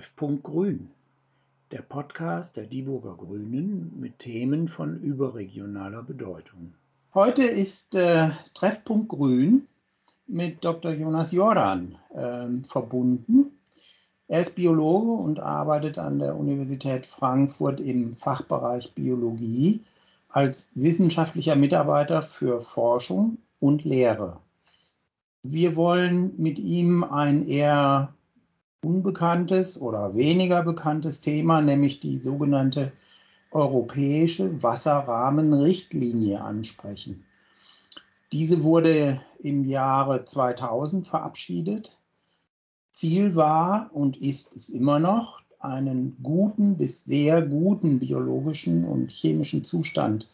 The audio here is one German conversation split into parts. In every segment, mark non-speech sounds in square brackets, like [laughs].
Treffpunkt Grün, der Podcast der Dieburger Grünen mit Themen von überregionaler Bedeutung. Heute ist äh, Treffpunkt Grün mit Dr. Jonas Jordan äh, verbunden. Er ist Biologe und arbeitet an der Universität Frankfurt im Fachbereich Biologie als wissenschaftlicher Mitarbeiter für Forschung und Lehre. Wir wollen mit ihm ein eher unbekanntes oder weniger bekanntes Thema, nämlich die sogenannte Europäische Wasserrahmenrichtlinie ansprechen. Diese wurde im Jahre 2000 verabschiedet. Ziel war und ist es immer noch, einen guten bis sehr guten biologischen und chemischen Zustand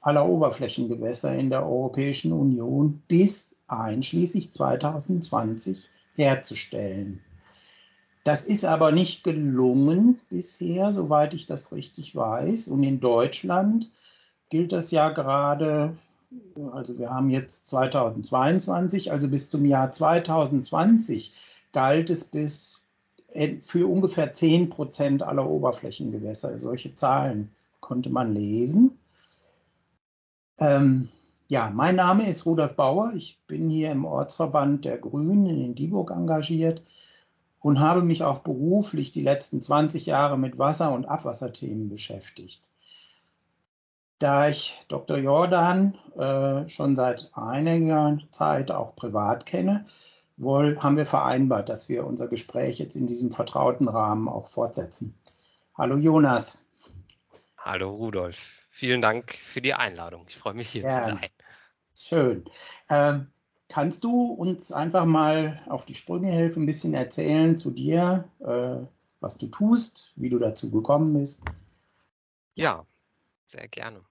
aller Oberflächengewässer in der Europäischen Union bis einschließlich 2020 herzustellen. Das ist aber nicht gelungen bisher, soweit ich das richtig weiß. Und in Deutschland gilt das ja gerade, also wir haben jetzt 2022, also bis zum Jahr 2020 galt es bis für ungefähr 10 Prozent aller Oberflächengewässer. Solche Zahlen konnte man lesen. Ähm, ja, mein Name ist Rudolf Bauer. Ich bin hier im Ortsverband der Grünen in Dieburg engagiert und habe mich auch beruflich die letzten 20 Jahre mit Wasser- und Abwasserthemen beschäftigt. Da ich Dr. Jordan äh, schon seit einiger Zeit auch privat kenne, wohl haben wir vereinbart, dass wir unser Gespräch jetzt in diesem vertrauten Rahmen auch fortsetzen. Hallo Jonas. Hallo Rudolf. Vielen Dank für die Einladung. Ich freue mich hier ja, zu sein. Schön. Ähm, Kannst du uns einfach mal auf die Sprünge helfen, ein bisschen erzählen zu dir, äh, was du tust, wie du dazu gekommen bist? Ja, sehr gerne.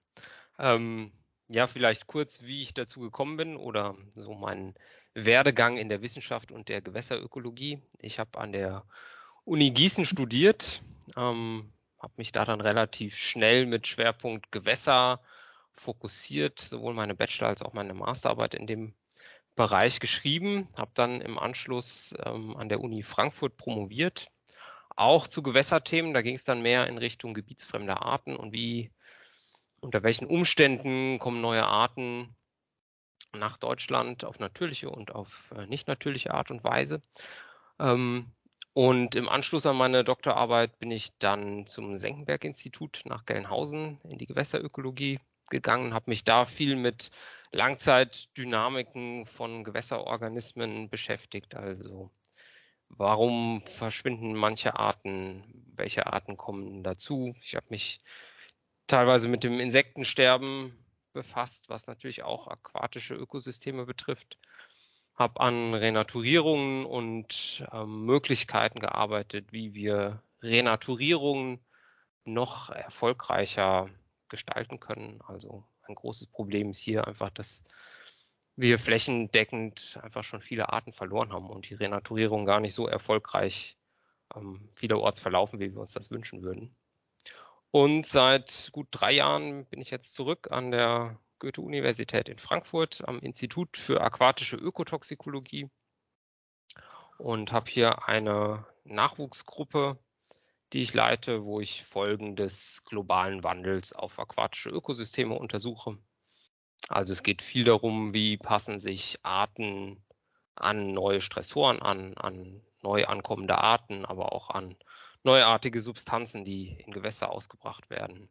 Ähm, ja, vielleicht kurz, wie ich dazu gekommen bin oder so meinen Werdegang in der Wissenschaft und der Gewässerökologie. Ich habe an der Uni Gießen studiert, ähm, habe mich da dann relativ schnell mit Schwerpunkt Gewässer fokussiert, sowohl meine Bachelor- als auch meine Masterarbeit in dem Bereich geschrieben, habe dann im Anschluss ähm, an der Uni Frankfurt promoviert, auch zu Gewässerthemen. Da ging es dann mehr in Richtung gebietsfremder Arten und wie, unter welchen Umständen kommen neue Arten nach Deutschland auf natürliche und auf äh, nicht natürliche Art und Weise. Ähm, und im Anschluss an meine Doktorarbeit bin ich dann zum Senckenberg-Institut nach Gelnhausen in die Gewässerökologie gegangen, habe mich da viel mit Langzeitdynamiken von Gewässerorganismen beschäftigt. Also warum verschwinden manche Arten, welche Arten kommen dazu. Ich habe mich teilweise mit dem Insektensterben befasst, was natürlich auch aquatische Ökosysteme betrifft. Habe an Renaturierungen und ähm, Möglichkeiten gearbeitet, wie wir Renaturierungen noch erfolgreicher gestalten können. Also ein großes Problem ist hier einfach, dass wir flächendeckend einfach schon viele Arten verloren haben und die Renaturierung gar nicht so erfolgreich ähm, vielerorts verlaufen, wie wir uns das wünschen würden. Und seit gut drei Jahren bin ich jetzt zurück an der Goethe-Universität in Frankfurt am Institut für aquatische Ökotoxikologie und habe hier eine Nachwuchsgruppe die ich leite, wo ich Folgen des globalen Wandels auf aquatische Ökosysteme untersuche. Also es geht viel darum, wie passen sich Arten an neue Stressoren an, an neu ankommende Arten, aber auch an neuartige Substanzen, die in Gewässer ausgebracht werden.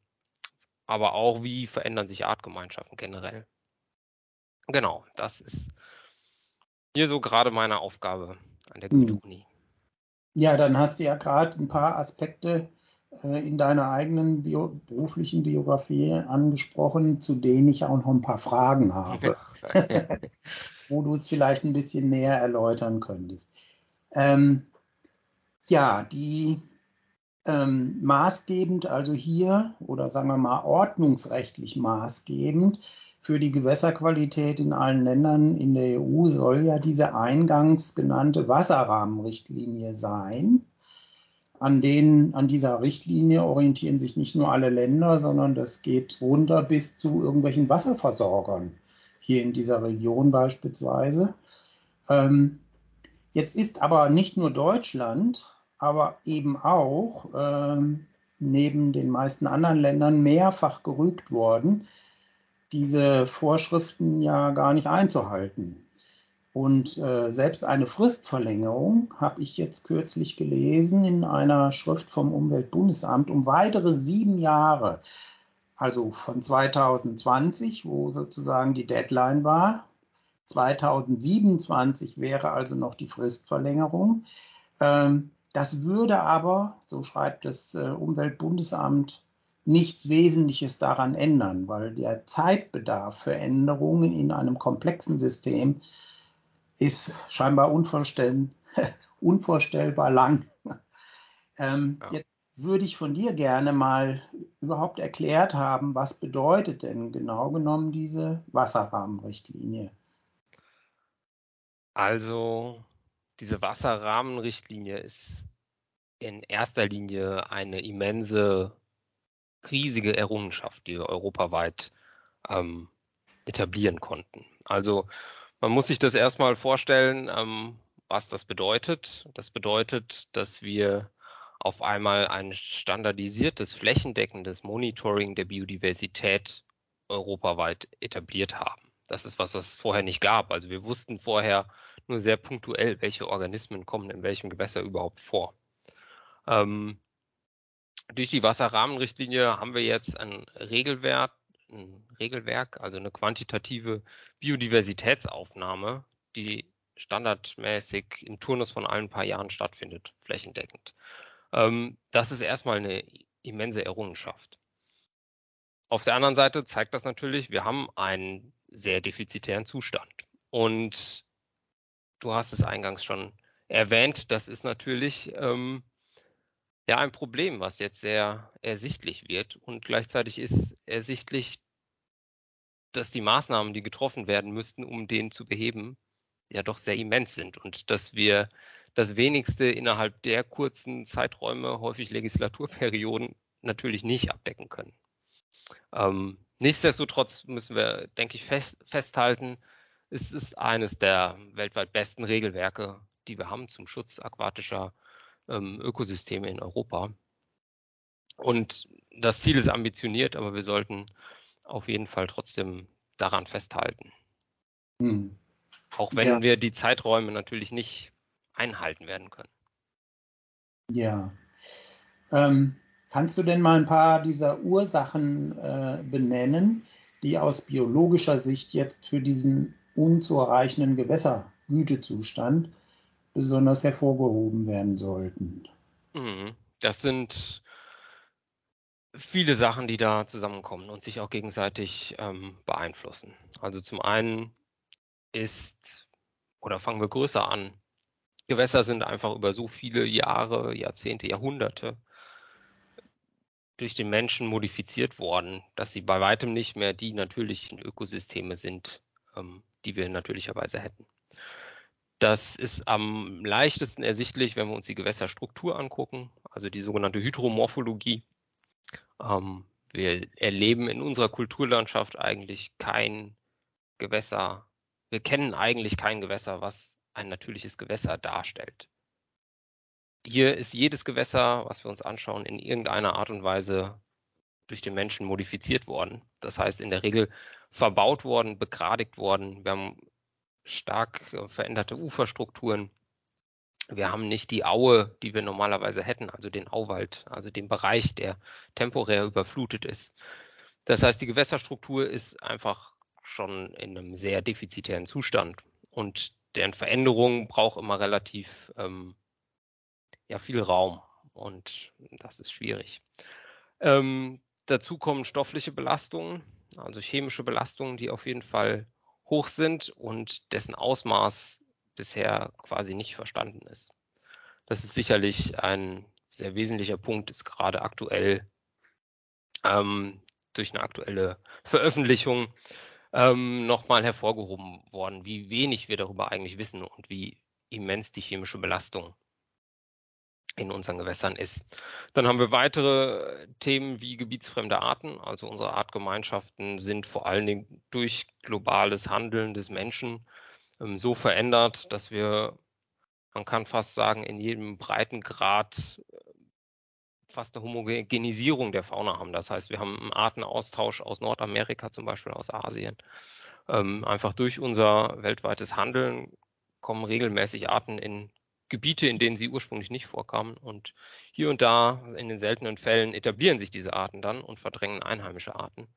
Aber auch, wie verändern sich Artgemeinschaften generell. Genau, das ist hier so gerade meine Aufgabe an der Goethe-Uni. Ja, dann hast du ja gerade ein paar Aspekte äh, in deiner eigenen Bio beruflichen Biografie angesprochen, zu denen ich auch noch ein paar Fragen habe, [laughs] wo du es vielleicht ein bisschen näher erläutern könntest. Ähm, ja, die ähm, maßgebend, also hier, oder sagen wir mal ordnungsrechtlich maßgebend, für die Gewässerqualität in allen Ländern in der EU soll ja diese eingangs genannte Wasserrahmenrichtlinie sein. An, den, an dieser Richtlinie orientieren sich nicht nur alle Länder, sondern das geht runter bis zu irgendwelchen Wasserversorgern, hier in dieser Region beispielsweise. Ähm, jetzt ist aber nicht nur Deutschland aber eben auch ähm, neben den meisten anderen Ländern mehrfach gerügt worden, diese Vorschriften ja gar nicht einzuhalten. Und äh, selbst eine Fristverlängerung habe ich jetzt kürzlich gelesen in einer Schrift vom Umweltbundesamt um weitere sieben Jahre. Also von 2020, wo sozusagen die Deadline war. 2027 wäre also noch die Fristverlängerung. Ähm, das würde aber, so schreibt das äh, Umweltbundesamt, nichts Wesentliches daran ändern, weil der Zeitbedarf für Änderungen in einem komplexen System ist scheinbar unvorstell [laughs] unvorstellbar lang. [laughs] Ähm, ja. Jetzt würde ich von dir gerne mal überhaupt erklärt haben, was bedeutet denn genau genommen diese Wasserrahmenrichtlinie? Also, diese Wasserrahmenrichtlinie ist in erster Linie eine immense, riesige Errungenschaft, die wir europaweit ähm, etablieren konnten. Also man muss sich das erstmal vorstellen, ähm, was das bedeutet. Das bedeutet, dass wir auf einmal ein standardisiertes, flächendeckendes Monitoring der Biodiversität europaweit etabliert haben. Das ist was, was es vorher nicht gab. Also wir wussten vorher nur sehr punktuell, welche Organismen kommen in welchem Gewässer überhaupt vor. Ähm, durch die Wasserrahmenrichtlinie haben wir jetzt ein Regelwerk, ein Regelwerk, also eine quantitative Biodiversitätsaufnahme, die standardmäßig im Turnus von allen paar Jahren stattfindet, flächendeckend. Ähm, das ist erstmal eine immense Errungenschaft. Auf der anderen Seite zeigt das natürlich, wir haben einen sehr defizitären Zustand. Und du hast es eingangs schon erwähnt, das ist natürlich ähm, ja ein Problem, was jetzt sehr ersichtlich wird. Und gleichzeitig ist ersichtlich, dass die Maßnahmen, die getroffen werden müssten, um den zu beheben, ja doch sehr immens sind und dass wir das wenigste innerhalb der kurzen Zeiträume, häufig Legislaturperioden, natürlich nicht abdecken können. Ähm, nichtsdestotrotz müssen wir, denke ich, fest, festhalten, es ist eines der weltweit besten Regelwerke, die wir haben zum Schutz aquatischer ähm, Ökosysteme in Europa. Und das Ziel ist ambitioniert, aber wir sollten auf jeden Fall trotzdem daran festhalten. Hm. Auch wenn ja. wir die Zeiträume natürlich nicht einhalten werden können. Ja. Ähm, kannst du denn mal ein paar dieser Ursachen äh, benennen, die aus biologischer Sicht jetzt für diesen unzureichenden Gewässergütezustand besonders hervorgehoben werden sollten? Mhm. Das sind viele Sachen, die da zusammenkommen und sich auch gegenseitig ähm, beeinflussen. Also zum einen ist, oder fangen wir größer an, Gewässer sind einfach über so viele Jahre, Jahrzehnte, Jahrhunderte durch den Menschen modifiziert worden, dass sie bei weitem nicht mehr die natürlichen Ökosysteme sind, ähm, die wir natürlicherweise hätten. Das ist am leichtesten ersichtlich, wenn wir uns die Gewässerstruktur angucken, also die sogenannte Hydromorphologie. Ähm, wir erleben in unserer Kulturlandschaft eigentlich kein Gewässer. Wir kennen eigentlich kein Gewässer, was ein natürliches Gewässer darstellt. Hier ist jedes Gewässer, was wir uns anschauen, in irgendeiner Art und Weise durch den Menschen modifiziert worden. Das heißt, in der Regel verbaut worden, begradigt worden. Wir haben stark veränderte Uferstrukturen. Wir haben nicht die Aue, die wir normalerweise hätten, also den Auwald, also den Bereich, der temporär überflutet ist. Das heißt, die Gewässerstruktur ist einfach schon in einem sehr defizitären Zustand und deren Veränderung braucht immer relativ ähm, ja, viel Raum und das ist schwierig. Ähm, dazu kommen stoffliche Belastungen, also chemische Belastungen, die auf jeden Fall hoch sind und dessen Ausmaß bisher quasi nicht verstanden ist. Das ist sicherlich ein sehr wesentlicher Punkt, ist gerade aktuell ähm, durch eine aktuelle Veröffentlichung ähm, nochmal hervorgehoben worden, wie wenig wir darüber eigentlich wissen und wie immens die chemische Belastung in unseren Gewässern ist. Dann haben wir weitere Themen wie gebietsfremde Arten. Also unsere Artgemeinschaften sind vor allen Dingen durch globales Handeln des Menschen ähm, so verändert, dass wir man kann fast sagen, in jedem Breitengrad äh, fast eine Homogenisierung der Fauna haben. Das heißt, wir haben einen Artenaustausch aus Nordamerika zum Beispiel, aus Asien. Ähm, einfach durch unser weltweites Handeln kommen regelmäßig Arten in Gebiete, in denen sie ursprünglich nicht vorkamen. Und hier und da, in den seltenen Fällen, etablieren sich diese Arten dann und verdrängen einheimische Arten.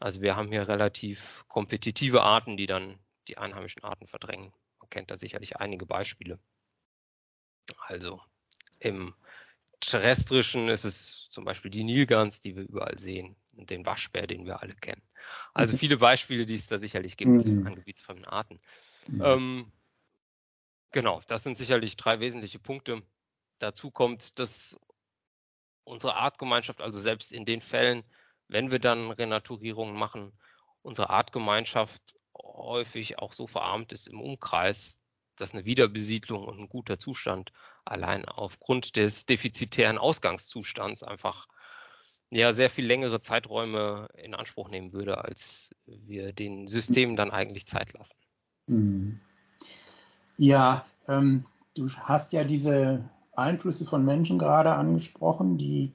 Also wir haben hier relativ kompetitive Arten, die dann die einheimischen Arten verdrängen. Man kennt da sicherlich einige Beispiele. Also im terrestrischen ist es zum Beispiel die Nilgans, die wir überall sehen, und den Waschbär, den wir alle kennen. Also viele Beispiele, die es da sicherlich gibt mhm. an gebietsfremden Arten. Mhm. Ähm, genau, das sind sicherlich drei wesentliche Punkte. Dazu kommt, dass unsere Artgemeinschaft, also selbst in den Fällen, wenn wir dann Renaturierungen machen, unsere Artgemeinschaft häufig auch so verarmt ist im Umkreis, dass eine Wiederbesiedlung und ein guter Zustand allein aufgrund des defizitären Ausgangszustands einfach ja sehr viel längere Zeiträume in Anspruch nehmen würde, als wir den Systemen dann eigentlich Zeit lassen. Hm. Ja, ähm, du hast ja diese Einflüsse von Menschen gerade angesprochen, die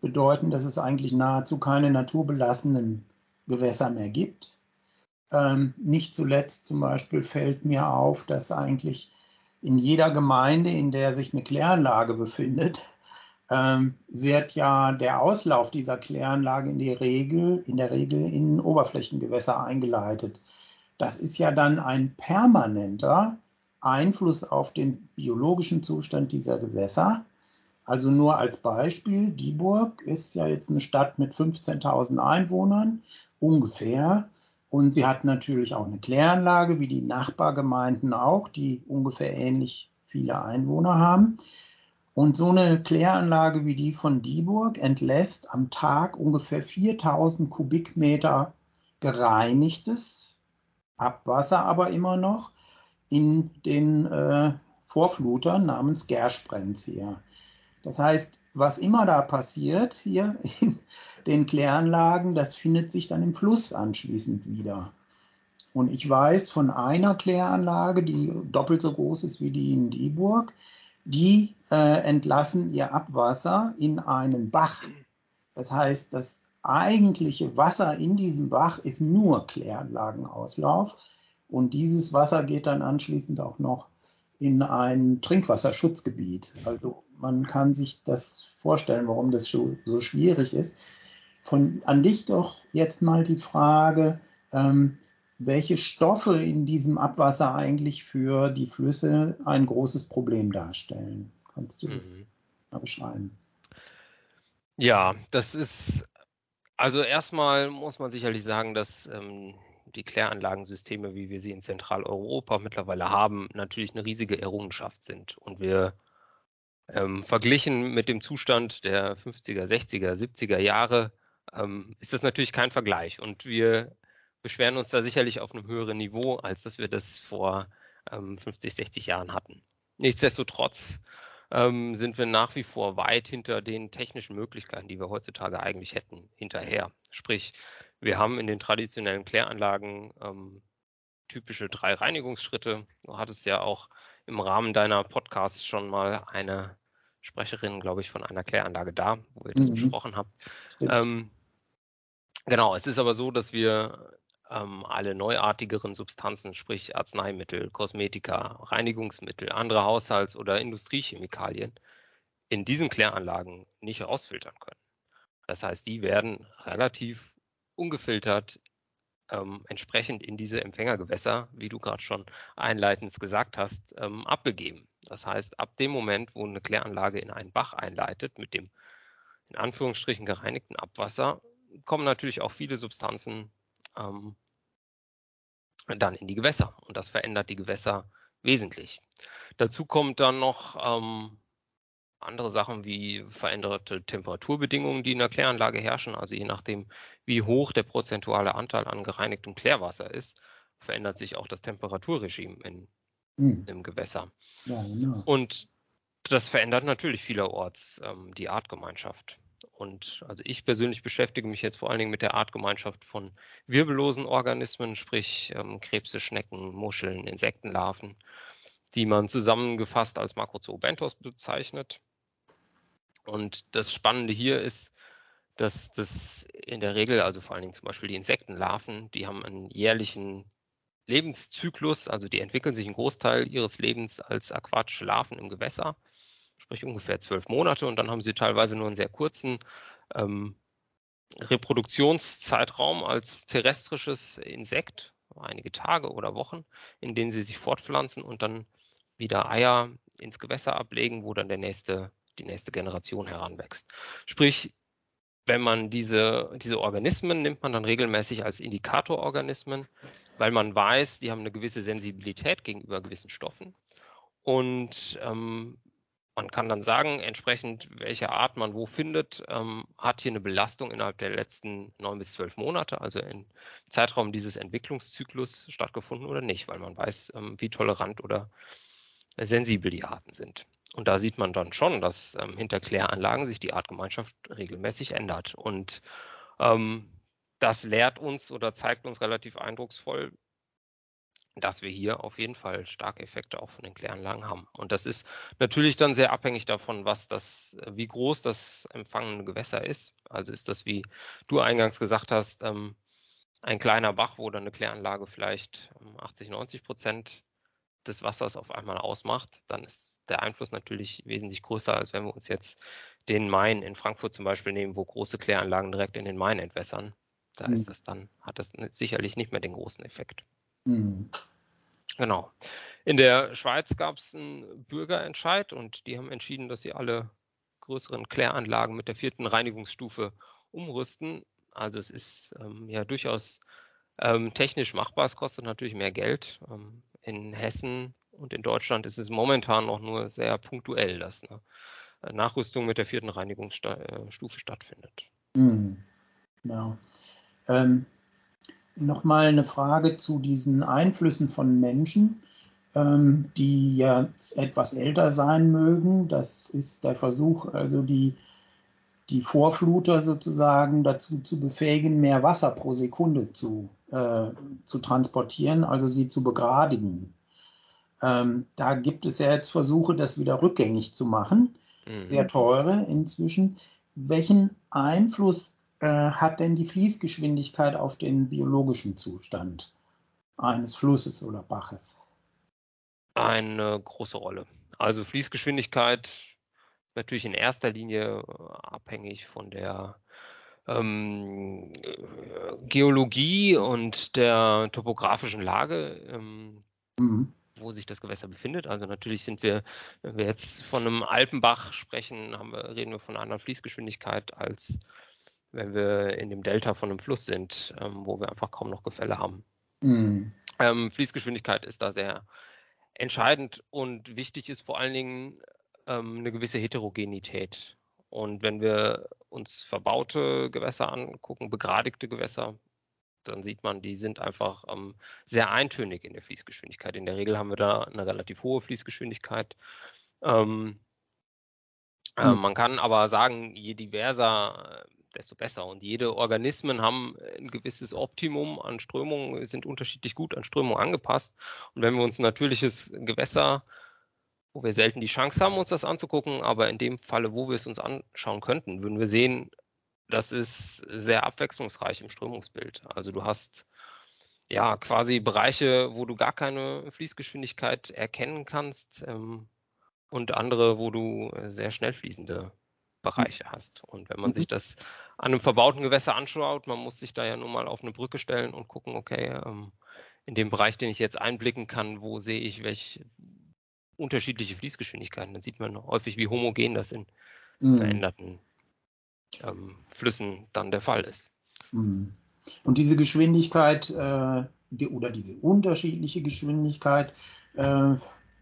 bedeuten, dass es eigentlich nahezu keine naturbelassenen Gewässer mehr gibt. Ähm, nicht zuletzt zum Beispiel fällt mir auf, dass eigentlich in jeder Gemeinde, in der sich eine Kläranlage befindet, ähm, wird ja der Auslauf dieser Kläranlage in, die Regel, in der Regel in Oberflächengewässer eingeleitet. Das ist ja dann ein permanenter Einfluss auf den biologischen Zustand dieser Gewässer. Also nur als Beispiel, Dieburg ist ja jetzt eine Stadt mit 15.000 Einwohnern ungefähr. Und sie hat natürlich auch eine Kläranlage, wie die Nachbargemeinden auch, die ungefähr ähnlich viele Einwohner haben. Und so eine Kläranlage wie die von Dieburg entlässt am Tag ungefähr 4000 Kubikmeter gereinigtes Abwasser, aber immer noch in den äh, Vorflutern namens Gersprenz Das heißt, was immer da passiert hier in den Kläranlagen, das findet sich dann im Fluss anschließend wieder. Und ich weiß von einer Kläranlage, die doppelt so groß ist wie die in Dieburg, die äh, entlassen ihr Abwasser in einen Bach. Das heißt, das eigentliche Wasser in diesem Bach ist nur Kläranlagenauslauf. Und dieses Wasser geht dann anschließend auch noch in ein Trinkwasserschutzgebiet. Also man kann sich das vorstellen, warum das so, schwierig ist. Von, an dich doch jetzt mal die Frage, ähm, welche Stoffe in diesem Abwasser eigentlich für die Flüsse ein großes Problem darstellen. Kannst du das mhm. mal beschreiben? Ja, das ist, also erstmal muss man sicherlich sagen, dass ähm, die Kläranlagensysteme, wie wir sie in Zentraleuropa mittlerweile haben, natürlich eine riesige Errungenschaft sind. Und wir ähm, verglichen mit dem Zustand der 50er, 60er, 70er Jahre ähm, ist das natürlich kein Vergleich. Und wir beschweren uns da sicherlich auf einem höheren Niveau, als dass wir das vor ähm, 50, 60 Jahren hatten. Nichtsdestotrotz ähm, sind wir nach wie vor weit hinter den technischen Möglichkeiten, die wir heutzutage eigentlich hätten, hinterher. Sprich, wir haben in den traditionellen Kläranlagen ähm, typische drei Reinigungsschritte. Du hattest ja auch im Rahmen deiner Podcasts schon mal eine Sprecherin, glaube ich, von einer Kläranlage da, wo ihr das mhm. besprochen habt. Ähm, genau, es ist aber so, dass wir ähm, alle neuartigeren Substanzen, sprich Arzneimittel, Kosmetika, Reinigungsmittel, andere Haushalts- oder Industriechemikalien in diesen Kläranlagen nicht rausfiltern können. Das heißt, die werden relativ ungefiltert ähm, entsprechend in diese Empfängergewässer, wie du gerade schon einleitend gesagt hast, ähm, abgegeben. Das heißt, ab dem Moment, wo eine Kläranlage in einen Bach einleitet mit dem in Anführungsstrichen gereinigten Abwasser, kommen natürlich auch viele Substanzen ähm, dann in die Gewässer und das verändert die Gewässer wesentlich. Dazu kommt dann noch ähm, andere Sachen wie veränderte Temperaturbedingungen, die in der Kläranlage herrschen. Also je nachdem, wie hoch der prozentuale Anteil an gereinigtem Klärwasser ist, verändert sich auch das Temperaturregime in, hm. im Gewässer. Ja, genau. Und das verändert natürlich vielerorts ähm, die Artgemeinschaft. Und also ich persönlich beschäftige mich jetzt vor allen Dingen mit der Artgemeinschaft von wirbellosen Organismen, sprich ähm, Krebse, Schnecken, Muscheln, Insektenlarven, die man zusammengefasst als Macrozoobentos bezeichnet. Und das Spannende hier ist, dass das in der Regel, also vor allen Dingen zum Beispiel die Insektenlarven, die haben einen jährlichen Lebenszyklus, also die entwickeln sich einen Großteil ihres Lebens als aquatische Larven im Gewässer, sprich ungefähr zwölf Monate, und dann haben sie teilweise nur einen sehr kurzen ähm, Reproduktionszeitraum als terrestrisches Insekt, einige Tage oder Wochen, in denen sie sich fortpflanzen und dann wieder Eier ins Gewässer ablegen, wo dann der nächste, die nächste Generation heranwächst. Sprich, wenn man diese, diese Organismen nimmt man dann regelmäßig als Indikatororganismen, weil man weiß, die haben eine gewisse Sensibilität gegenüber gewissen Stoffen. Und ähm, man kann dann sagen, entsprechend welche Art man wo findet, ähm, hat hier eine Belastung innerhalb der letzten neun bis zwölf Monate, also im Zeitraum dieses Entwicklungszyklus stattgefunden oder nicht, weil man weiß, ähm, wie tolerant oder sensibel die Arten sind. Und da sieht man dann schon, dass ähm, hinter Kläranlagen sich die Artgemeinschaft regelmäßig ändert. Und ähm, das lehrt uns oder zeigt uns relativ eindrucksvoll, dass wir hier auf jeden Fall starke Effekte auch von den Kläranlagen haben. Und das ist natürlich dann sehr abhängig davon, was das, wie groß das empfangene Gewässer ist. Also ist das, wie du eingangs gesagt hast, ähm, ein kleiner Bach, wo dann eine Kläranlage vielleicht 80, 90 Prozent des Wassers auf einmal ausmacht, dann ist der Einfluss natürlich wesentlich größer, als wenn wir uns jetzt den Main in Frankfurt zum Beispiel nehmen, wo große Kläranlagen direkt in den Main entwässern. Da mhm. ist das dann, hat das sicherlich nicht mehr den großen Effekt. Mhm. Genau. In der Schweiz gab es einen Bürgerentscheid und die haben entschieden, dass sie alle größeren Kläranlagen mit der vierten Reinigungsstufe umrüsten. Also es ist ähm, ja durchaus ähm, technisch machbar. Es kostet natürlich mehr Geld. Ähm, in Hessen und in Deutschland ist es momentan noch nur sehr punktuell, dass eine Nachrüstung mit der vierten Reinigungsstufe stattfindet. Mhm. Genau. Ähm, Nochmal eine Frage zu diesen Einflüssen von Menschen, ähm, die jetzt etwas älter sein mögen. Das ist der Versuch, also die, die Vorfluter sozusagen dazu zu befähigen, mehr Wasser pro Sekunde zu, äh, zu transportieren, also sie zu begradigen. Ähm, da gibt es ja jetzt Versuche, das wieder rückgängig zu machen, mhm. sehr teure inzwischen. Welchen Einfluss äh, hat denn die Fließgeschwindigkeit auf den biologischen Zustand eines Flusses oder Baches? Eine große Rolle. Also Fließgeschwindigkeit natürlich in erster Linie äh, abhängig von der ähm, Geologie und der topografischen Lage, ähm, mhm. Wo sich das Gewässer befindet. Also natürlich sind wir, wenn wir jetzt von einem Alpenbach sprechen, wir, reden wir von einer anderen Fließgeschwindigkeit als wenn wir in dem Delta von einem Fluss sind, ähm, wo wir einfach kaum noch Gefälle haben. Mhm. Ähm, Fließgeschwindigkeit ist da sehr entscheidend und wichtig ist vor allen Dingen ähm, eine gewisse Heterogenität. Und wenn wir uns verbaute Gewässer angucken, begradigte Gewässer, dann sieht man, die sind einfach ähm, sehr eintönig in der Fließgeschwindigkeit. In der Regel haben wir da eine relativ hohe Fließgeschwindigkeit. Ähm, äh, man kann aber sagen, je diverser desto besser. Und jede Organismen haben ein gewisses Optimum an Strömung, sind unterschiedlich gut an Strömung angepasst. Und wenn wir uns ein natürliches Gewässer, wo wir selten die Chance haben, uns das anzugucken, aber in dem Falle, wo wir es uns anschauen könnten, würden wir sehen, das ist sehr abwechslungsreich im Strömungsbild. Also du hast ja quasi Bereiche, wo du gar keine Fließgeschwindigkeit erkennen kannst ähm, und andere, wo du sehr schnell fließende Bereiche hast. Und wenn man mhm. sich das an einem verbauten Gewässer anschaut, man muss sich da ja nur mal auf eine Brücke stellen und gucken, okay, ähm, in dem Bereich, den ich jetzt einblicken kann, wo sehe ich welche unterschiedliche Fließgeschwindigkeiten, dann sieht man häufig, wie homogen das in mhm. veränderten ähm, Flüssen dann der Fall ist. Mhm. Und diese Geschwindigkeit äh, die, oder diese unterschiedliche Geschwindigkeit äh,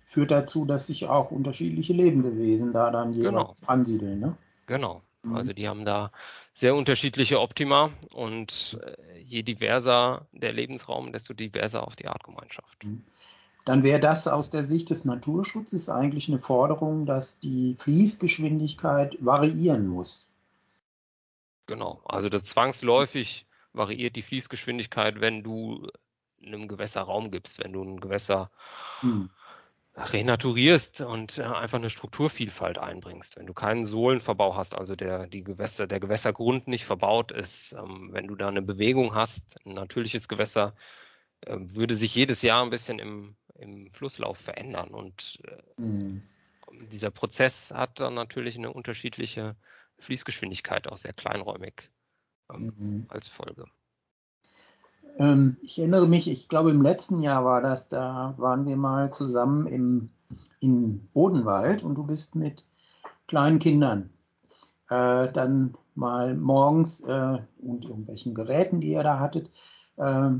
führt dazu, dass sich auch unterschiedliche Lebewesen da dann jeweils genau. ansiedeln. Ne? Genau. Mhm. Also die haben da sehr unterschiedliche Optima und äh, je diverser der Lebensraum, desto diverser auch die Artgemeinschaft. Mhm. Dann wäre das aus der Sicht des Naturschutzes eigentlich eine Forderung, dass die Fließgeschwindigkeit variieren muss. Genau, also das zwangsläufig variiert die Fließgeschwindigkeit, wenn du einem Gewässer Raum gibst, wenn du ein Gewässer mhm renaturierst und äh, einfach eine Strukturvielfalt einbringst. Wenn du keinen Sohlenverbau hast, also der, die Gewässer, der Gewässergrund nicht verbaut ist, ähm, wenn du da eine Bewegung hast, ein natürliches Gewässer, äh, würde sich jedes Jahr ein bisschen im, im Flusslauf verändern. Und äh, mhm. dieser Prozess hat dann natürlich eine unterschiedliche Fließgeschwindigkeit, auch sehr kleinräumig ähm, mhm. als Folge. Ähm, ich erinnere mich, ich glaube im letzten Jahr war das, da waren wir mal zusammen im, in Odenwald und du bist mit kleinen Kindern äh, dann mal morgens äh, und irgendwelchen Geräten, die ihr da hattet, äh,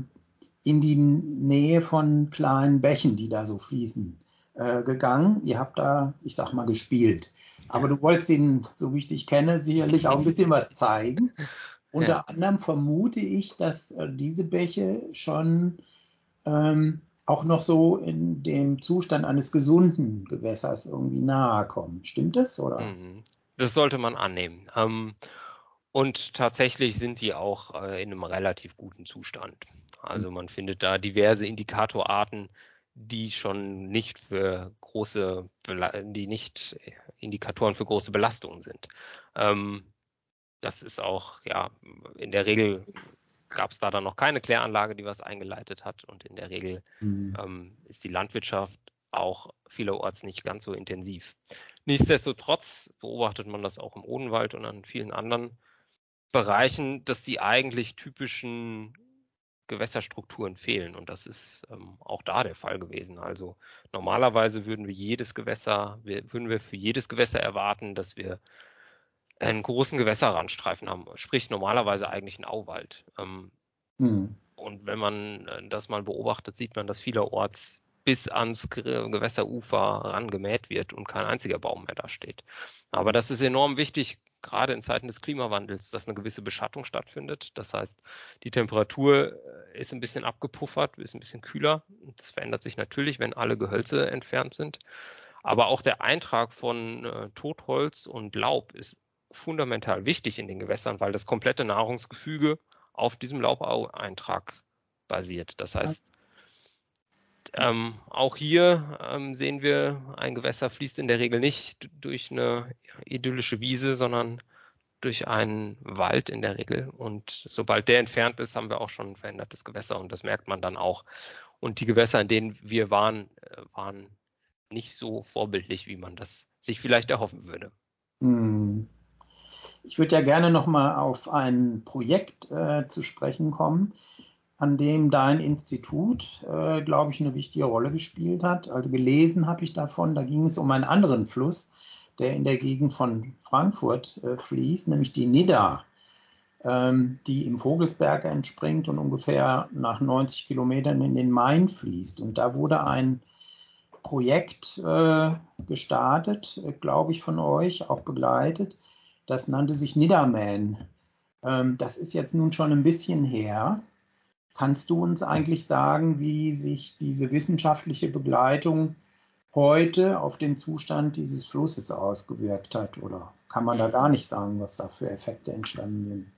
in die Nähe von kleinen Bächen, die da so fließen, äh, gegangen. Ihr habt da, ich sag mal, gespielt. Aber du wolltest ihnen, so wie ich dich kenne, sicherlich auch ein bisschen was [laughs] zeigen. Unter ja. anderem vermute ich, dass äh, diese Bäche schon ähm, auch noch so in dem Zustand eines gesunden Gewässers irgendwie nahe kommen. Stimmt das? Oder? Mhm. Das sollte man annehmen. Ähm, und tatsächlich sind sie auch äh, in einem relativ guten Zustand. Also mhm. man findet da diverse Indikatorarten, die schon nicht für große, die nicht Indikatoren für große Belastungen sind. Ähm, das ist auch, ja, in der Regel gab es da dann noch keine Kläranlage, die was eingeleitet hat. Und in der Regel mhm. ähm, ist die Landwirtschaft auch vielerorts nicht ganz so intensiv. Nichtsdestotrotz beobachtet man das auch im Odenwald und an vielen anderen Bereichen, dass die eigentlich typischen Gewässerstrukturen fehlen. Und das ist ähm, auch da der Fall gewesen. Also normalerweise würden wir jedes Gewässer, wir, würden wir für jedes Gewässer erwarten, dass wir einen großen Gewässerrandstreifen haben, sprich normalerweise eigentlich ein Auwald. Ähm, mhm. Und wenn man äh, das mal beobachtet, sieht man, dass vielerorts bis ans Gewässerufer rangemäht wird und kein einziger Baum mehr da steht. Aber das ist enorm wichtig, gerade in Zeiten des Klimawandels, dass eine gewisse Beschattung stattfindet. Das heißt, die Temperatur äh, ist ein bisschen abgepuffert, ist ein bisschen kühler. Das verändert sich natürlich, wenn alle Gehölze entfernt sind. Aber auch der Eintrag von äh, Totholz und Laub ist fundamental wichtig in den Gewässern, weil das komplette Nahrungsgefüge auf diesem Laubeintrag basiert. Das heißt, ähm, auch hier ähm, sehen wir, ein Gewässer fließt in der Regel nicht durch eine idyllische Wiese, sondern durch einen Wald in der Regel. Und sobald der entfernt ist, haben wir auch schon ein verändertes Gewässer und das merkt man dann auch. Und die Gewässer, in denen wir waren, äh, waren nicht so vorbildlich, wie man das sich vielleicht erhoffen würde. Hm. Ich würde ja gerne noch mal auf ein Projekt äh, zu sprechen kommen, an dem dein Institut, äh, glaube ich, eine wichtige Rolle gespielt hat. Also gelesen habe ich davon, da ging es um einen anderen Fluss, der in der Gegend von Frankfurt äh, fließt, nämlich die Nidda, ähm, die im Vogelsberg entspringt und ungefähr nach 90 Kilometern in den Main fließt. Und da wurde ein Projekt äh, gestartet, äh, glaube ich, von euch, auch begleitet, das nannte sich Nidderman. Ähm, das ist jetzt nun schon ein bisschen her. Kannst du uns eigentlich sagen, wie sich diese wissenschaftliche Begleitung heute auf den Zustand dieses Flusses ausgewirkt hat? Oder kann man da gar nicht sagen, was da für Effekte entstanden sind?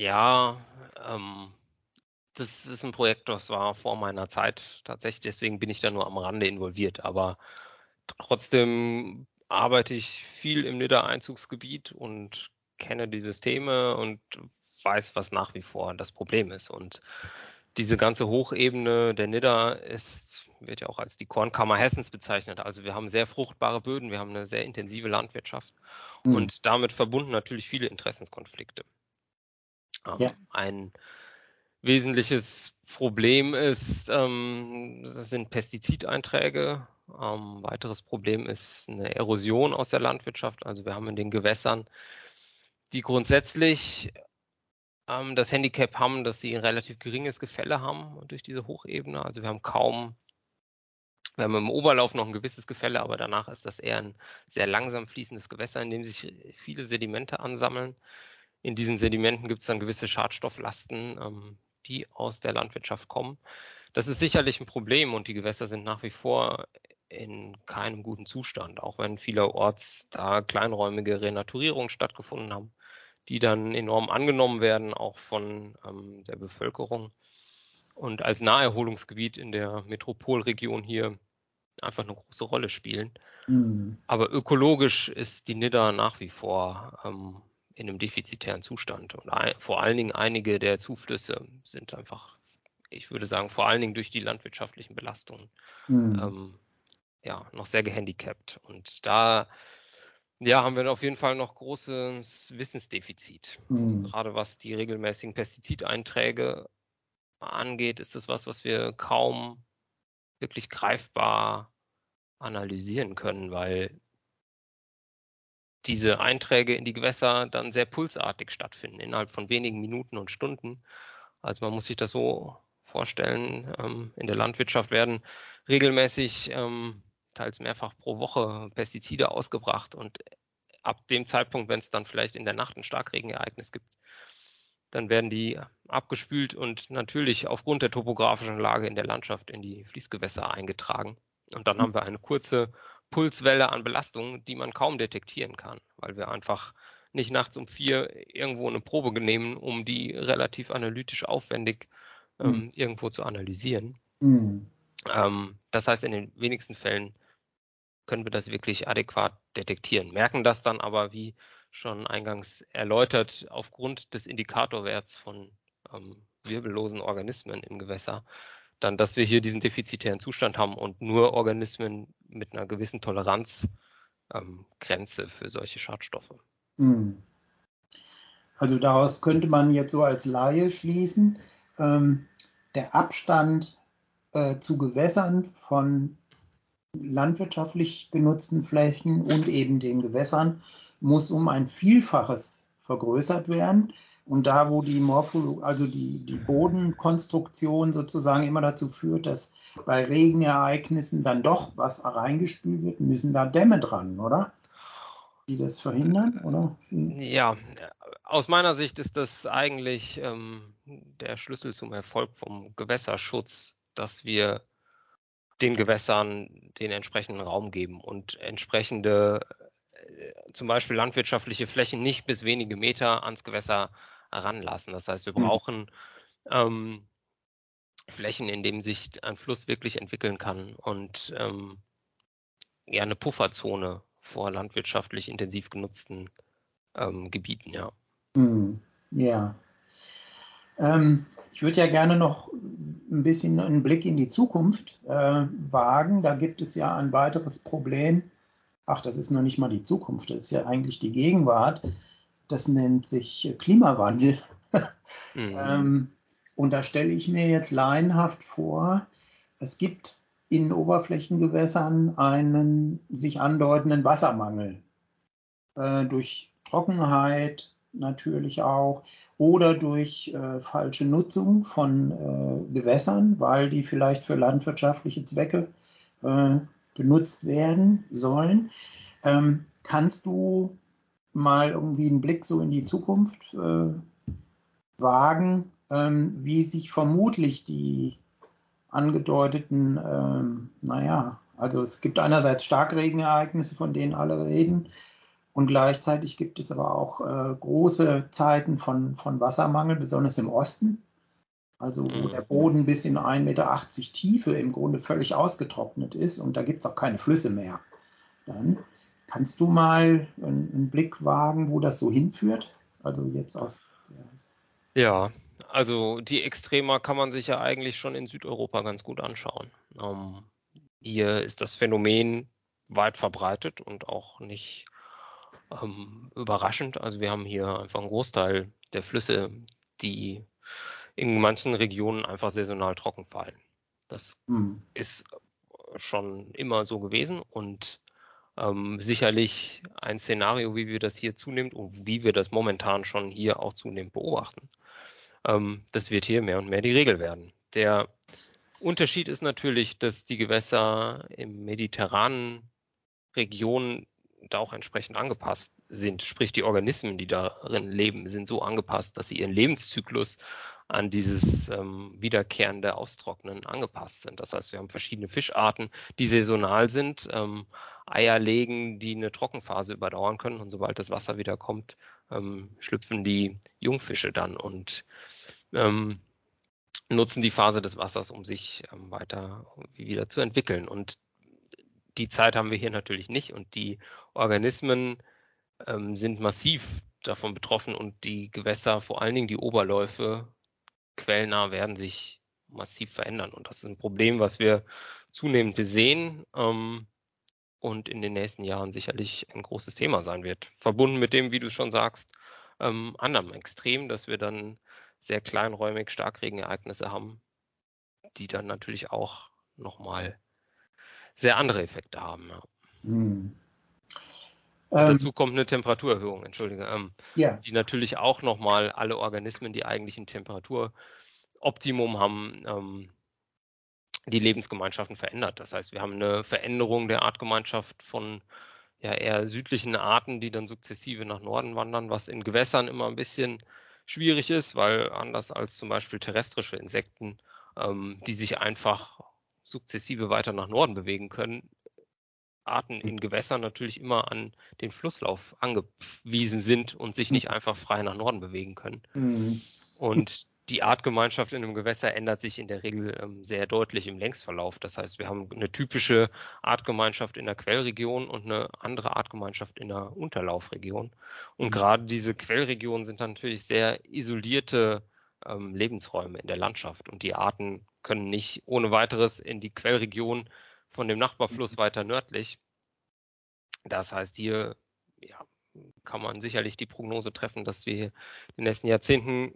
Ja, ähm, das ist ein Projekt, das war vor meiner Zeit tatsächlich, deswegen bin ich da nur am Rande involviert. Aber trotzdem arbeite ich viel im Nidda-Einzugsgebiet und kenne die Systeme und weiß, was nach wie vor das Problem ist. Und diese ganze Hochebene der Nidda ist, wird ja auch als die Kornkammer Hessens bezeichnet. Also wir haben sehr fruchtbare Böden, wir haben eine sehr intensive Landwirtschaft mhm. und damit verbunden natürlich viele Interessenskonflikte. Ähm, ja. Ein wesentliches Problem ist, ähm, das sind Pestizideinträge ähm, weiteres Problem ist eine Erosion aus der Landwirtschaft. Also wir haben in den Gewässern, die grundsätzlich ähm, das Handicap haben, dass sie ein relativ geringes Gefälle haben durch diese Hochebene. Also wir haben kaum, wir haben im Oberlauf noch ein gewisses Gefälle, aber danach ist das eher ein sehr langsam fließendes Gewässer, in dem sich viele Sedimente ansammeln. In diesen Sedimenten gibt es dann gewisse Schadstofflasten, ähm, die aus der Landwirtschaft kommen. Das ist sicherlich ein Problem und die Gewässer sind nach wie vor in keinem guten Zustand, auch wenn vielerorts da kleinräumige Renaturierungen stattgefunden haben, die dann enorm angenommen werden, auch von ähm, der Bevölkerung. Und als Naherholungsgebiet in der Metropolregion hier einfach eine große Rolle spielen. Mhm. Aber ökologisch ist die Nidda nach wie vor ähm, in einem defizitären Zustand. Und ein, vor allen Dingen einige der Zuflüsse sind einfach, ich würde sagen, vor allen Dingen durch die landwirtschaftlichen Belastungen mhm. ähm, ja, noch sehr gehandicapt. Und da ja, haben wir auf jeden Fall noch großes Wissensdefizit. Mhm. Gerade was die regelmäßigen Pestizideinträge angeht, ist das was, was wir kaum wirklich greifbar analysieren können, weil diese Einträge in die Gewässer dann sehr pulsartig stattfinden, innerhalb von wenigen Minuten und Stunden. Also man muss sich das so vorstellen, ähm, in der Landwirtschaft werden regelmäßig ähm, teils mehrfach pro Woche Pestizide ausgebracht und ab dem Zeitpunkt, wenn es dann vielleicht in der Nacht ein Starkregenereignis gibt, dann werden die abgespült und natürlich aufgrund der topografischen Lage in der Landschaft in die Fließgewässer eingetragen. Und dann haben wir eine kurze Pulswelle an Belastung, die man kaum detektieren kann, weil wir einfach nicht nachts um vier irgendwo eine Probe nehmen, um die relativ analytisch aufwendig ähm, mhm. irgendwo zu analysieren. Mhm. Ähm, das heißt, in den wenigsten Fällen können wir das wirklich adäquat detektieren. Merken das dann aber, wie schon eingangs erläutert, aufgrund des Indikatorwerts von ähm, wirbellosen Organismen im Gewässer, dann, dass wir hier diesen defizitären Zustand haben und nur Organismen mit einer gewissen Toleranzgrenze ähm, für solche Schadstoffe. Hm. Also daraus könnte man jetzt so als Laie schließen, ähm, der Abstand äh, zu Gewässern von landwirtschaftlich genutzten Flächen und eben den Gewässern muss um ein Vielfaches vergrößert werden. Und da, wo die Morphologie, also die, die Bodenkonstruktion sozusagen immer dazu führt, dass bei Regenereignissen dann doch was reingespült wird, müssen da Dämme dran, oder? Die das verhindern, oder? Ja, aus meiner Sicht ist das eigentlich ähm, der Schlüssel zum Erfolg vom Gewässerschutz, dass wir den Gewässern den entsprechenden Raum geben und entsprechende äh, zum Beispiel landwirtschaftliche Flächen nicht bis wenige Meter ans Gewässer heranlassen. Das heißt, wir mhm. brauchen ähm, Flächen, in denen sich ein Fluss wirklich entwickeln kann und ähm, ja eine Pufferzone vor landwirtschaftlich intensiv genutzten ähm, Gebieten, ja. Mhm. Ja. Ähm, ich würde ja gerne noch ein bisschen einen Blick in die Zukunft äh, wagen. Da gibt es ja ein weiteres Problem. Ach, das ist noch nicht mal die Zukunft, das ist ja eigentlich die Gegenwart. Das nennt sich Klimawandel. [laughs] mhm. ähm, und da stelle ich mir jetzt laienhaft vor, es gibt in Oberflächengewässern einen sich andeutenden Wassermangel äh, durch Trockenheit, natürlich auch, oder durch äh, falsche Nutzung von äh, Gewässern, weil die vielleicht für landwirtschaftliche Zwecke äh, benutzt werden sollen. Ähm, kannst du mal irgendwie einen Blick so in die Zukunft äh, wagen, ähm, wie sich vermutlich die angedeuteten, ähm, naja, also es gibt einerseits Starkregenereignisse, von denen alle reden, und gleichzeitig gibt es aber auch äh, große Zeiten von, von Wassermangel, besonders im Osten. Also wo mhm. der Boden bis in 1,80 Meter Tiefe im Grunde völlig ausgetrocknet ist und da gibt es auch keine Flüsse mehr. Dann kannst du mal einen, Blick wagen, wo das so hinführt? Also jetzt aus. Ja, also die Extrema kann man sich ja eigentlich schon in Südeuropa ganz gut anschauen. Um, ähm, hier ist das Phänomen weit verbreitet und auch nicht ähm, überraschend. Also wir haben hier einfach einen Großteil der Flüsse, die in manchen Regionen einfach saisonal trocken fallen. Das mhm. ist schon immer so gewesen und ähm, sicherlich ein Szenario, wie wir das hier zunehmend und wie wir das momentan schon hier auch zunehmend beobachten. Ähm, das wird hier mehr und mehr die Regel werden. Der Unterschied ist natürlich, dass die Gewässer im mediterranen Regionen da auch entsprechend angepasst sind. Sprich, die Organismen, die darin leben, sind so angepasst, dass sie ihren Lebenszyklus an dieses ähm, wiederkehrende Austrocknen angepasst sind. Das heißt, wir haben verschiedene Fischarten, die saisonal sind, ähm, Eier legen, die eine Trockenphase überdauern können und sobald das Wasser wieder kommt, ähm, schlüpfen die Jungfische dann und ähm, nutzen die Phase des Wassers, um sich ähm, weiter wieder zu entwickeln. Und die Zeit haben wir hier natürlich nicht und die Organismen ähm, sind massiv davon betroffen und die Gewässer, vor allen Dingen die Oberläufe, quellnah werden sich massiv verändern. Und das ist ein Problem, was wir zunehmend sehen ähm, und in den nächsten Jahren sicherlich ein großes Thema sein wird. Verbunden mit dem, wie du schon sagst, ähm, anderen Extrem, dass wir dann sehr kleinräumig Starkregenereignisse haben, die dann natürlich auch nochmal sehr andere Effekte haben. Ja. Hm. Ähm, dazu kommt eine Temperaturerhöhung, entschuldige, ähm, ja. die natürlich auch nochmal alle Organismen, die eigentlich ein Temperaturoptimum haben, ähm, die Lebensgemeinschaften verändert. Das heißt, wir haben eine Veränderung der Artgemeinschaft von ja, eher südlichen Arten, die dann sukzessive nach Norden wandern, was in Gewässern immer ein bisschen schwierig ist, weil anders als zum Beispiel terrestrische Insekten, ähm, die sich einfach sukzessive weiter nach Norden bewegen können, Arten in Gewässern natürlich immer an den Flusslauf angewiesen sind und sich nicht einfach frei nach Norden bewegen können. Mhm. Und die Artgemeinschaft in einem Gewässer ändert sich in der Regel ähm, sehr deutlich im Längsverlauf. Das heißt, wir haben eine typische Artgemeinschaft in der Quellregion und eine andere Artgemeinschaft in der Unterlaufregion. Und mhm. gerade diese Quellregionen sind natürlich sehr isolierte ähm, Lebensräume in der Landschaft. Und die Arten können nicht ohne weiteres in die Quellregion von dem Nachbarfluss weiter nördlich. Das heißt, hier ja, kann man sicherlich die Prognose treffen, dass wir in den nächsten Jahrzehnten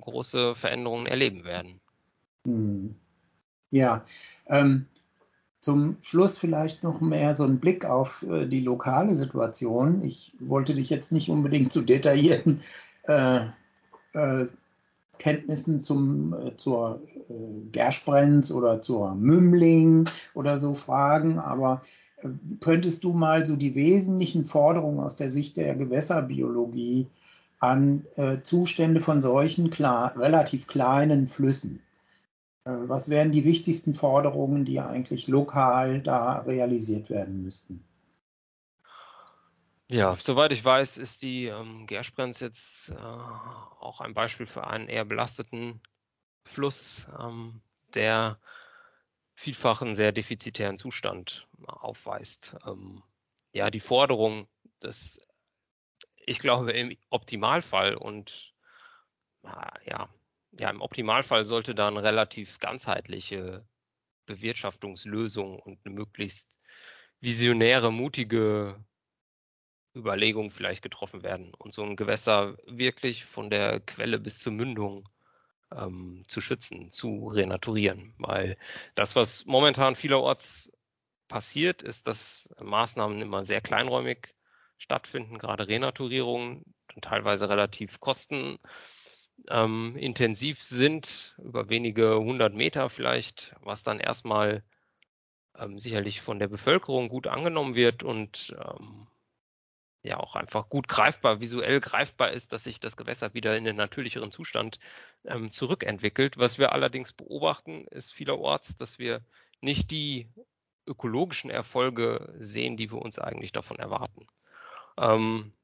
große Veränderungen erleben werden. Hm. Ja, ähm, zum Schluss vielleicht noch mehr so ein Blick auf äh, die lokale Situation. Ich wollte dich jetzt nicht unbedingt zu detaillierten äh, äh, Kenntnissen zum, äh, zur äh, Gersprenz oder zur Mümling oder so fragen, aber äh, könntest du mal so die wesentlichen Forderungen aus der Sicht der Gewässerbiologie an äh, Zustände von solchen klar, relativ kleinen Flüssen. Äh, was wären die wichtigsten Forderungen, die eigentlich lokal da realisiert werden müssten? Ja, soweit ich weiß, ist die ähm, Gersprenz jetzt äh, auch ein Beispiel für einen eher belasteten Fluss, ähm, der vielfach einen sehr defizitären Zustand aufweist. Ähm, ja, die Forderung des ich glaube, im Optimalfall und ja, ja, im Optimalfall sollte da eine relativ ganzheitliche Bewirtschaftungslösung und eine möglichst visionäre, mutige Überlegung vielleicht getroffen werden und so ein Gewässer wirklich von der Quelle bis zur Mündung ähm, zu schützen, zu renaturieren. Weil das, was momentan vielerorts passiert, ist, dass Maßnahmen immer sehr kleinräumig stattfinden, gerade Renaturierungen, teilweise relativ kostenintensiv ähm, sind, über wenige hundert Meter vielleicht, was dann erstmal ähm, sicherlich von der Bevölkerung gut angenommen wird und ähm, ja auch einfach gut greifbar, visuell greifbar ist, dass sich das Gewässer wieder in den natürlicheren Zustand ähm, zurückentwickelt. Was wir allerdings beobachten, ist vielerorts, dass wir nicht die ökologischen Erfolge sehen, die wir uns eigentlich davon erwarten. Ähm,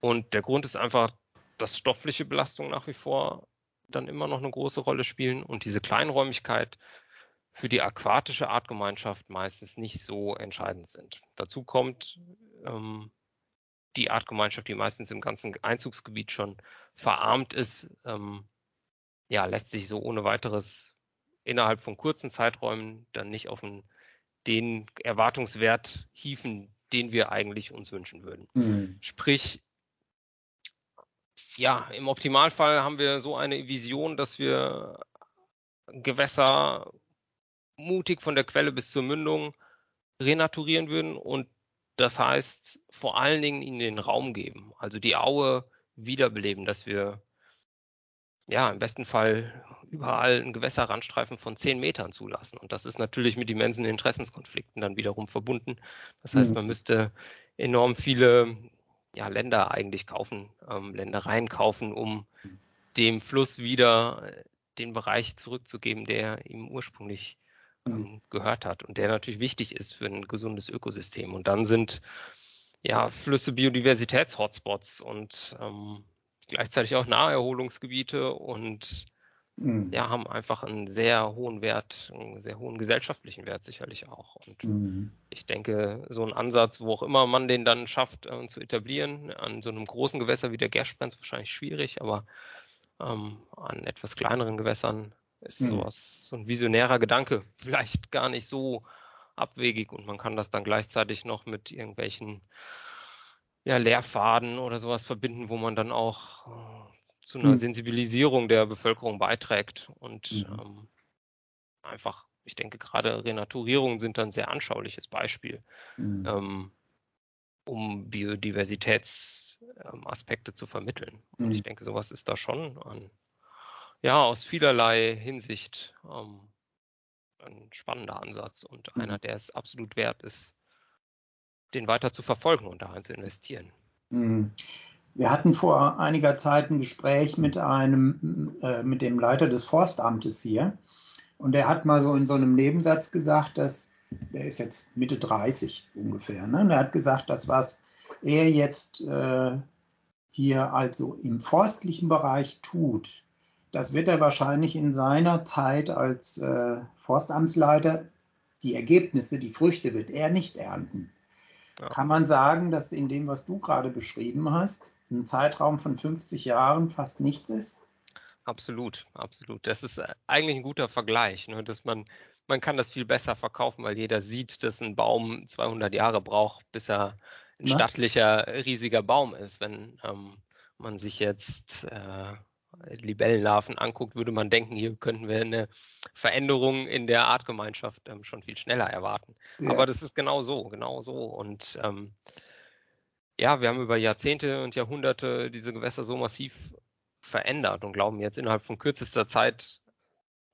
und der Grund ist einfach, dass stoffliche Belastungen nach wie vor dann immer noch eine große Rolle spielen und diese Kleinräumigkeit für die aquatische Artgemeinschaft meistens nicht so entscheidend sind. Dazu kommt ähm, die Artgemeinschaft, die meistens im ganzen Einzugsgebiet schon verarmt ist, ähm, ja, lässt sich so ohne weiteres innerhalb von kurzen Zeiträumen dann nicht auf den, den Erwartungswert hieven, den wir eigentlich uns wünschen würden. Mhm. Sprich, ja, im Optimalfall haben wir so eine Vision, dass wir Gewässer mutig von der Quelle bis zur Mündung renaturieren würden und das heißt vor allen Dingen ihnen den Raum geben, also die Aue wiederbeleben, dass wir ja, im besten Fall überall einen Gewässerrandstreifen von zehn Metern zulassen. Und das ist natürlich mit immensen Interessenskonflikten dann wiederum verbunden. Das heißt, man mhm. müsste enorm viele ja, Länder eigentlich kaufen, ähm, Ländereien kaufen, um dem Fluss wieder äh, den Bereich zurückzugeben, der ihm ursprünglich ähm, mhm. gehört hat und der natürlich wichtig ist für ein gesundes Ökosystem. Und dann sind ja Flüsse Biodiversitäts-Hotspots und ähm, gleichzeitig auch Naherholungsgebiete und mhm. ja, haben einfach einen sehr hohen Wert, einen sehr hohen gesellschaftlichen Wert sicherlich auch. Und mhm. ich denke, so ein Ansatz, wo auch immer man den dann schafft äh, zu etablieren, an so einem großen Gewässer wie der Gersprenz wahrscheinlich schwierig, aber ähm, an etwas kleineren Gewässern ist mhm. sowas, so ein visionärer Gedanke vielleicht gar nicht so abwegig und man kann das dann gleichzeitig noch mit irgendwelchen ja, Lehrfaden oder sowas verbinden, wo man dann auch äh, zu einer mhm. Sensibilisierung der Bevölkerung beiträgt und mhm. ähm, einfach, ich denke gerade Renaturierungen sind dann ein sehr anschauliches Beispiel, mhm. ähm, um Biodiversitätsaspekte zu vermitteln. Und ich mhm. denke, sowas ist da schon an, ja, aus vielerlei Hinsicht ähm, ein spannender Ansatz und mhm. einer, der es absolut wert ist, den weiter zu verfolgen und daran zu investieren. Mhm. Wir hatten vor einiger Zeit ein Gespräch mit einem, äh, mit dem Leiter des Forstamtes hier. Und der hat mal so in so einem Nebensatz gesagt, dass, der ist jetzt Mitte 30 ungefähr, ne? Und er hat gesagt, das, was er jetzt äh, hier also im forstlichen Bereich tut, das wird er wahrscheinlich in seiner Zeit als äh, Forstamtsleiter, die Ergebnisse, die Früchte wird er nicht ernten. Ja. Kann man sagen, dass in dem, was du gerade beschrieben hast, ein Zeitraum von 50 Jahren fast nichts ist? Absolut, absolut. Das ist äh, eigentlich ein guter Vergleich, ne? dass man, man kann das viel besser verkaufen, weil jeder sieht, dass ein Baum 200 Jahre braucht, bis er ein stattlicher, riesiger Baum ist. Wenn ähm, man sich jetzt äh, Libellenlarven anguckt, würde man denken, hier könnten wir eine Veränderung in der Artgemeinschaft ähm, schon viel schneller erwarten. Ja. Aber das ist genau so, genau so. Und ähm, ja, wir haben über Jahrzehnte und Jahrhunderte diese Gewässer so massiv verändert und glauben jetzt innerhalb von kürzester Zeit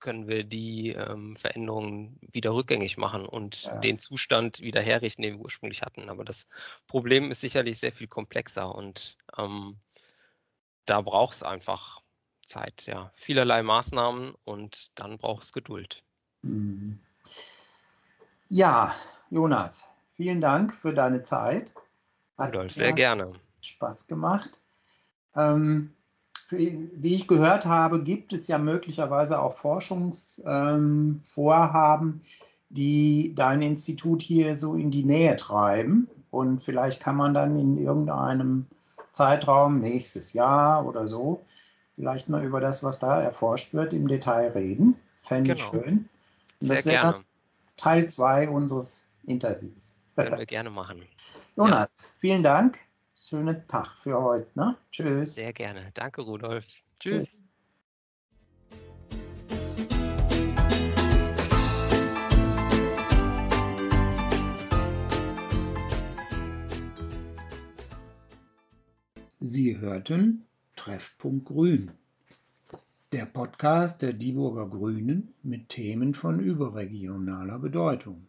können wir die ähm, Veränderungen wieder rückgängig machen und ja. den Zustand wieder herrichten, den wir ursprünglich hatten. Aber das Problem ist sicherlich sehr viel komplexer und ähm, da braucht es einfach Zeit, ja. Vielerlei Maßnahmen und dann braucht es Geduld. Mhm. Ja, Jonas, vielen Dank für deine Zeit. Rudolf, sehr gerne. Spaß gemacht. Ähm, für, wie ich gehört habe, gibt es ja möglicherweise auch Forschungsvorhaben, ähm, die dein Institut hier so in die Nähe treiben. Und vielleicht kann man dann in irgendeinem Zeitraum, nächstes Jahr oder so, vielleicht mal über das, was da erforscht wird, im Detail reden. Fände genau. ich schön. Und Sehr das wäre Teil 2 unseres Interviews. Können wir gerne machen. Jonas, ja. vielen Dank. Schönen Tag für heute. Ne? Tschüss. Sehr gerne. Danke, Rudolf. Tschüss. Tschüss. Sie hörten Treffpunkt Grün, der Podcast der Dieburger Grünen mit Themen von überregionaler Bedeutung.